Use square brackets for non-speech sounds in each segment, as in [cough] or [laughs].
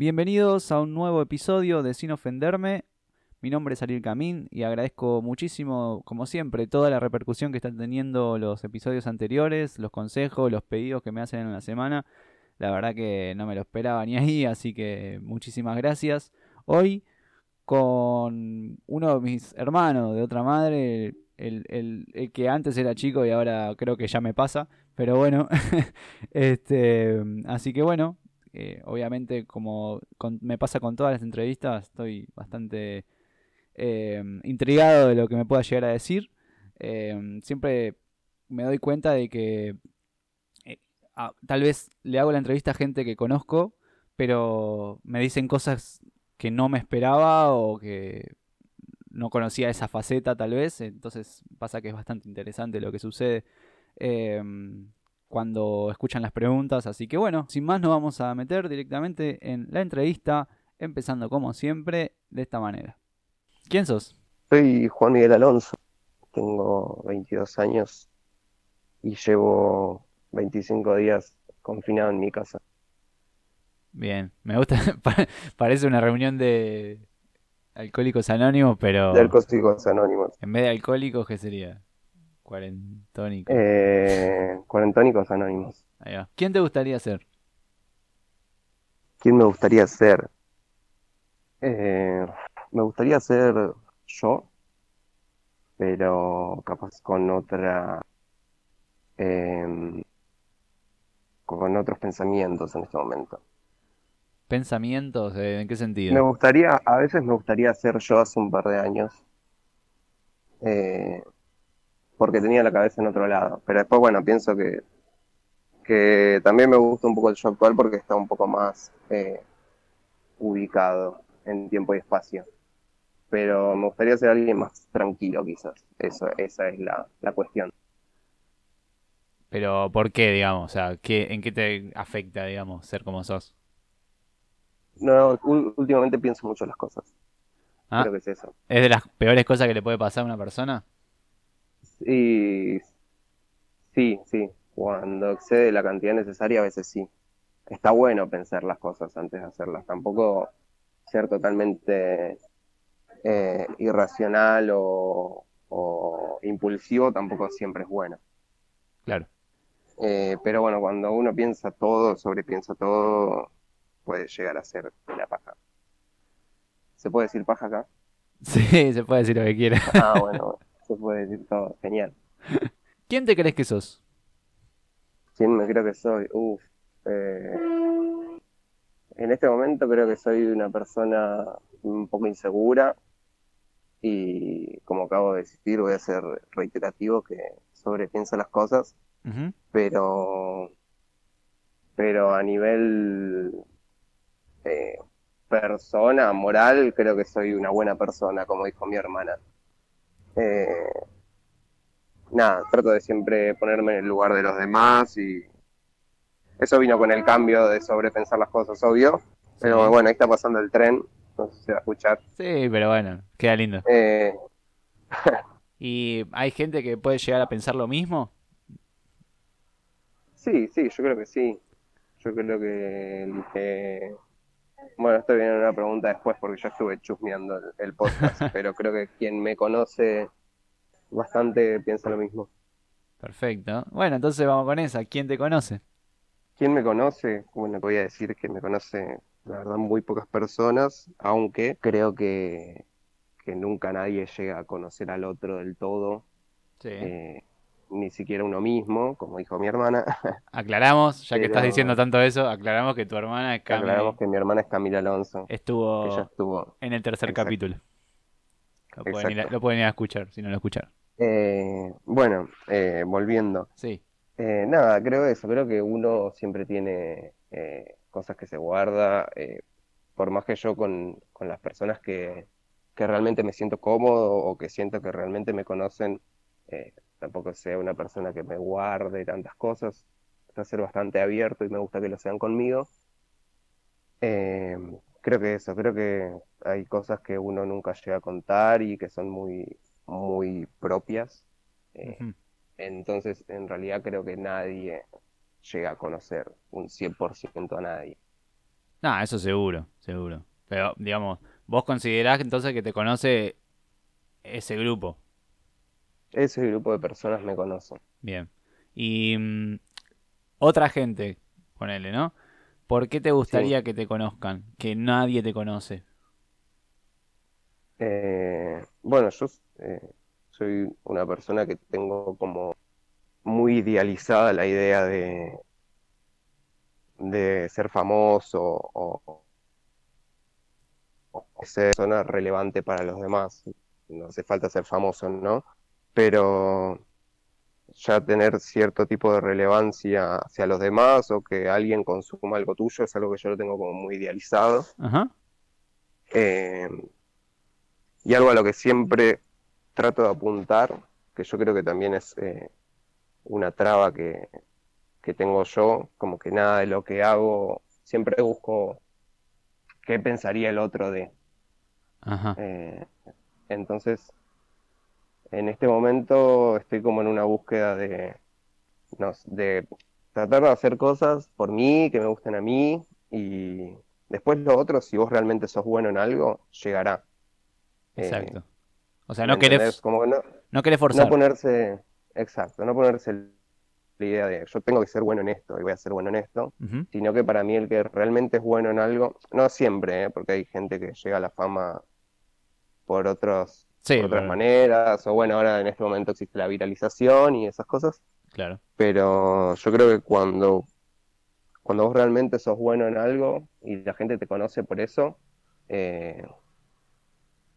Bienvenidos a un nuevo episodio de Sin Ofenderme. Mi nombre es Ariel Camín y agradezco muchísimo, como siempre, toda la repercusión que están teniendo los episodios anteriores, los consejos, los pedidos que me hacen en la semana. La verdad que no me lo esperaba ni ahí, así que muchísimas gracias. Hoy con uno de mis hermanos de otra madre, el, el, que antes era chico y ahora creo que ya me pasa, pero bueno, [laughs] este, así que bueno, eh, obviamente como me pasa con todas las entrevistas, estoy bastante eh, intrigado de lo que me pueda llegar a decir. Eh, siempre me doy cuenta de que tal vez le hago la entrevista a gente que conozco, pero me dicen cosas que no me esperaba o que no conocía esa faceta tal vez, entonces pasa que es bastante interesante lo que sucede cuando escuchan las preguntas, así que bueno, sin más nos vamos a meter directamente en la entrevista, empezando como siempre de esta manera. ¿Quién sos? Soy Juan Miguel Alonso, tengo 22 años y llevo 25 días confinado en mi casa. Bien, me gusta, [laughs] parece una reunión de alcohólicos anónimos, pero... De alcohólicos anónimos. En vez de alcohólicos, ¿qué sería? Cuarentónicos. Eh, cuarentónicos anónimos. Ahí va. ¿Quién te gustaría ser? ¿Quién me gustaría ser? Eh, me gustaría ser yo, pero capaz con otra... Eh, con otros pensamientos en este momento. ¿Pensamientos? ¿En qué sentido? Me gustaría, a veces me gustaría ser yo hace un par de años, eh, porque tenía la cabeza en otro lado. Pero después, bueno, pienso que, que también me gusta un poco el yo actual porque está un poco más eh, ubicado en tiempo y espacio. Pero me gustaría ser alguien más tranquilo, quizás. Eso, esa es la, la cuestión. Pero ¿por qué, digamos? O sea, ¿qué, ¿en qué te afecta, digamos, ser como sos? No, últimamente pienso mucho las cosas. Ah, Creo que es eso. ¿Es de las peores cosas que le puede pasar a una persona? Sí, sí, sí. Cuando excede la cantidad necesaria, a veces sí. Está bueno pensar las cosas antes de hacerlas. Tampoco ser totalmente eh, irracional o, o impulsivo tampoco siempre es bueno. Claro. Eh, pero bueno, cuando uno piensa todo, sobrepiensa todo, puede llegar a ser la paja. ¿Se puede decir paja acá? [laughs] Sí, se puede decir lo que quiera. Ah, bueno, se puede decir todo. Genial. [laughs] ¿Quién te crees que sos? ¿Quién me creo que soy? Uf. Eh, en este momento creo que soy una persona un poco insegura y como acabo de decir, voy a ser reiterativo que sobrepiensa las cosas pero, pero a nivel eh, persona, moral, creo que soy una buena persona, como dijo mi hermana. Eh, nada, trato de siempre ponerme en el lugar de los demás y eso vino con el cambio de sobrepensar las cosas, obvio. Pero bueno, ahí está pasando el tren, no sé si se va a escuchar. Sí, pero bueno, queda lindo. Eh... [laughs] ¿Y hay gente que puede llegar a pensar lo mismo? Sí, sí, yo creo que sí. Yo creo que Bueno, estoy viendo una pregunta después porque yo estuve chusmeando el, podcast, [laughs] pero creo que quien me conoce bastante piensa lo mismo. Perfecto. Bueno, entonces vamos con esa. ¿Quién te conoce? ¿Quién me conoce? Bueno, voy a decir que me conoce, la verdad, muy pocas personas, aunque creo que, que nunca nadie llega a conocer al otro del todo. Sí. Eh, ni siquiera uno mismo, como dijo mi hermana. [laughs] Aclaramos, ya que estás diciendo tanto eso, aclaramos que tu hermana es Camila. Aclaramos que mi hermana es Camila Alonso. Estuvo, estuvo en el tercer capítulo. Lo pueden, ir a, escuchar, si no lo escucharon. Eh, bueno, eh, volviendo. Sí. Eh, nada, creo eso, creo que uno siempre tiene cosas que se guarda, por más que yo con, con las personas que, que realmente me siento cómodo o que siento que realmente me conocen, tampoco sea una persona que me guarde tantas cosas, a ser bastante abierto y me gusta que lo sean conmigo. Eh, creo que eso, creo que hay cosas que uno nunca llega a contar y que son muy, muy propias. Eh, entonces, en realidad creo que nadie llega a conocer un 100% a nadie. No, eso seguro, seguro. Pero, digamos, vos considerás entonces que te conoce ese grupo. Ese grupo de personas me conoce. Bien. Y mm, otra gente, ponele, ¿no? ¿Por qué te gustaría que te conozcan? Que nadie te conoce. Eh, bueno, yo eh, soy una persona que tengo como muy idealizada la idea de, de ser famoso o, o ser persona relevante para los demás. No hace falta ser famoso, ¿no? Pero ya tener cierto tipo de relevancia hacia los demás o que alguien consuma algo tuyo es algo que yo lo tengo como muy idealizado. Ajá. Eh, y algo a lo que siempre trato de apuntar, que yo creo que también es eh, una traba que, que tengo yo, como que nada de lo que hago, siempre busco qué pensaría el otro de. Ajá. Eh, entonces, en este momento estoy como en una búsqueda de, no, de tratar de hacer cosas por mí, que me gusten a mí, y después lo otro, si vos realmente sos bueno en algo, llegará. Eh, Exacto. O sea, no querés, Como que no, no querés forzar. no ponerse, exacto, no ponerse la idea de yo tengo que ser bueno en esto y voy a ser bueno en esto, sino que para mí el que realmente es bueno en algo, no siempre, ¿eh? porque hay gente que llega a la fama por otros, Sí, por otras maneras, o bueno, ahora en este momento existe la viralización y esas cosas, claro. pero yo creo que cuando, cuando vos realmente sos bueno en algo y la gente te conoce por eso, eh,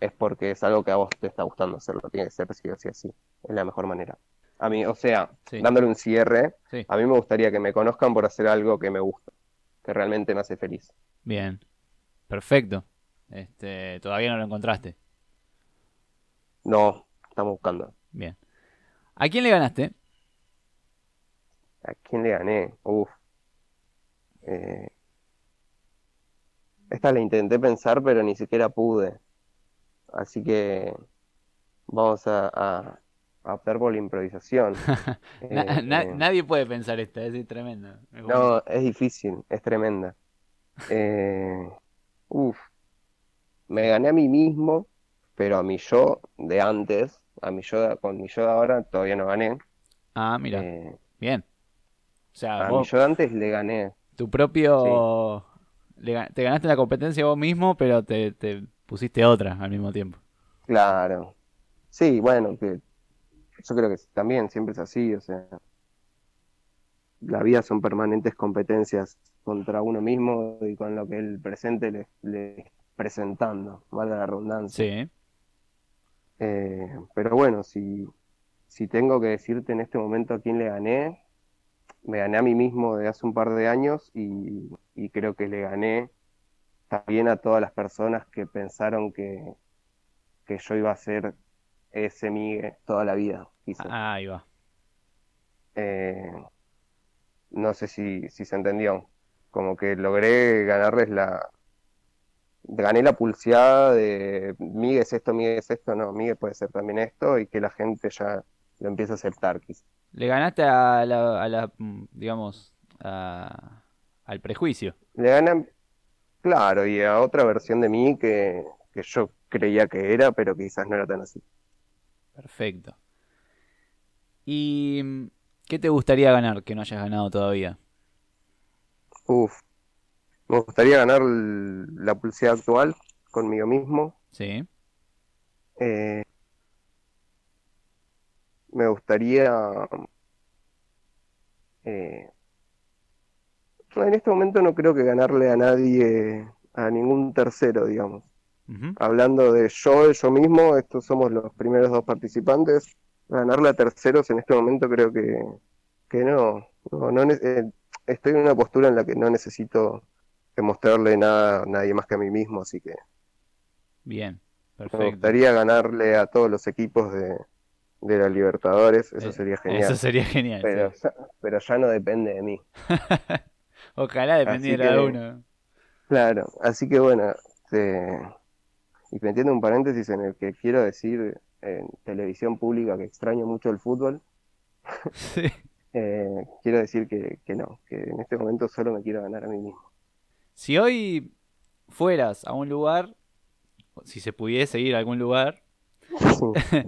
es porque es algo que a vos te está gustando hacerlo, tiene que ser recibido así, así, es la mejor manera. A mí, o sea, Sí. dándole un cierre, Sí. a mí me gustaría que me conozcan por hacer algo que me gusta, que realmente me hace feliz. Bien. Perfecto. Este, todavía no lo encontraste. No, estamos buscando. Bien. ¿A quién le ganaste? ¿A quién le gané? Uf. Eh, esta la intenté pensar, pero ni siquiera pude. Así que vamos a, a, a optar por la improvisación. [laughs] Na- Eh, na- eh, nadie puede pensar esta, es bueno. no, es difícil, es tremenda. Eh, uf. Me gané a mí mismo, pero a mi yo de antes, a mi yo de- con mi yo de ahora todavía no gané. Ah, mira. Eh, Bien. O sea, a mi yo de antes le gané. tu propio... le te ganaste la competencia vos mismo, pero te, te pusiste otra al mismo tiempo. Claro. Sí, bueno, que yo creo que también siempre es así, o sea, la vida son permanentes competencias contra uno mismo y con lo que el presente le, le presentando, valga la redundancia. Sí. Eh, pero bueno, si, si tengo que decirte en este momento a quién le gané, me gané a mí mismo de hace un par de años y, y creo que le gané también a todas las personas que pensaron que, que yo iba a ser ese Migue toda la vida, quizás. Ah, ahí va. Eh, no sé si, si se entendió. Como que logré ganarles la... Gané la pulseada de Migue es esto, Migue es esto, no, Migue puede ser también esto y que la gente ya lo empiece a aceptar, quizás. Le ganaste a la, a la, digamos, a- al prejuicio. Le ganan, claro, y a otra versión de mí que, que yo creía que era, pero quizás no era tan así. Perfecto. ¿Y qué te gustaría ganar que no hayas ganado todavía? Uf, me gustaría ganar la pulseada actual conmigo mismo. Sí. Eh, me gustaría... eh, en este momento no creo que ganarle a nadie, a ningún tercero, digamos. Hablando de yo, yo mismo, estos somos los primeros dos participantes. Ganarle a terceros en este momento creo que, que no. No, eh, estoy en una postura en la que no necesito demostrarle nada a nadie más que a mí mismo, así que Bien. me Perfecto. gustaría ganarle a todos los equipos de, de la Libertadores, eso Eh, sería genial. Eso sería genial. Pero sí. ya, pero ya no depende de mí. [laughs] Ojalá dependiera de que- uno. Claro, así que bueno, este, y metiendo un paréntesis en el que quiero decir en televisión pública que extraño mucho el fútbol, [laughs] Sí. eh, quiero decir que, que no, que en este momento solo me quiero ganar a mí mismo. Si hoy fueras a un lugar, si se pudiese ir a algún lugar, [laughs]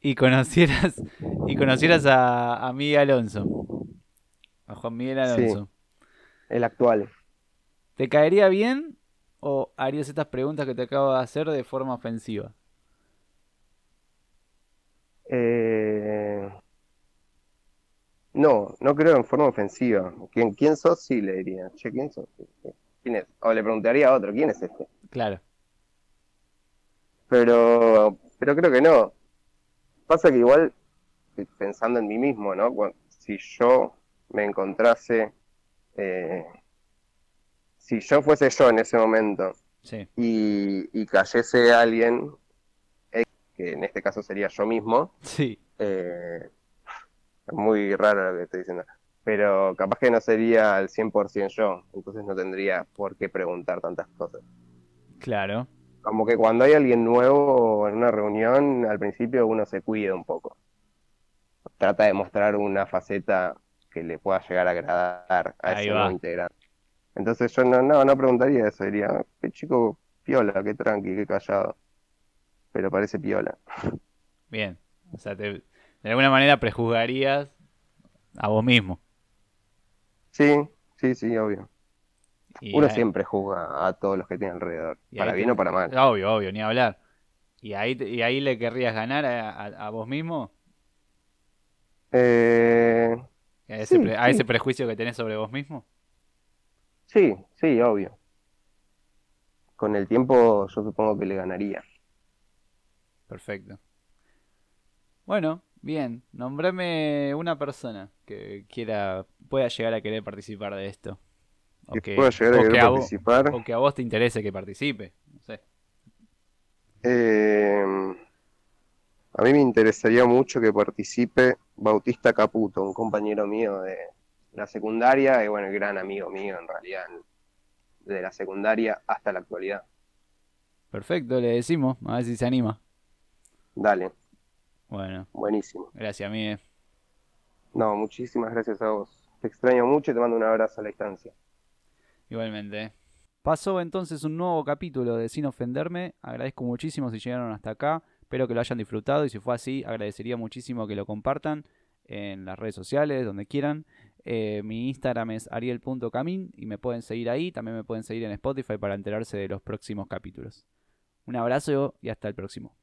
y conocieras y conocieras a, a Miguel Alonso, a Juan Miguel Alonso, El actual. ¿te caería bien o harías estas preguntas que te acabo de hacer de forma ofensiva? Eh, No, no creo en forma ofensiva. ¿Quién, quién sos? Sí, le diría. Che, ¿quién sos? ¿Quién es? O le preguntaría a otro, ¿quién es este? Claro, Pero, pero creo que no. Pasa que igual, pensando en mí mismo, ¿no? Si yo me encontrase, eh, si yo fuese yo en ese momento sí, y, y cayese alguien, eh, que en este caso sería yo mismo, sí, eh, es muy raro lo que estoy diciendo, pero capaz que no sería al 100% yo, entonces no tendría por qué preguntar tantas cosas. claro, Como que cuando hay alguien nuevo en una reunión, al principio uno se cuida un poco. Trata de mostrar una faceta que le pueda llegar a agradar a Ahí ese va. nuevo integrante. Entonces yo no, no, no preguntaría eso, diría, qué chico piola, qué tranqui, qué callado. Pero parece piola. bien. O sea, te- de alguna manera prejuzgarías a vos mismo. Sí, sí, sí, obvio. Y Uno ahí- siempre juzga a todos los que tiene alrededor, y para bien te- o para mal. Obvio, obvio, ni hablar. ¿Y ahí, y ahí le querrías ganar a, a- a vos mismo? Eh, ¿A ese, Sí, pre- a ese prejuicio que tenés sobre vos mismo? sí, sí, obvio. Con el tiempo yo supongo que le ganaría. Perfecto. Bueno, bien. Nombrame una persona que quiera, pueda llegar a querer participar de esto. O Que que, pueda llegar a querer que a vos, participar. o que a vos te interese que participe. No sé. Eh, a mí me interesaría mucho que participe Bautista Caputo, un compañero mío de la secundaria y bueno, gran amigo mío en realidad, de la secundaria hasta la actualidad. Perfecto, le decimos. A ver si se anima. Dale, Bueno, buenísimo. gracias, Miguel. No, muchísimas gracias a vos. Te extraño mucho y te mando un abrazo a la distancia. Igualmente. Pasó entonces un nuevo capítulo de Sin Ofenderme. Agradezco muchísimo si llegaron hasta acá. Espero que lo hayan disfrutado y si fue así, agradecería muchísimo que lo compartan en las redes sociales, donde quieran. Eh, mi Instagram es ariel.camin y me pueden seguir ahí. También me pueden seguir en Spotify para enterarse de los próximos capítulos. Un abrazo y hasta el próximo.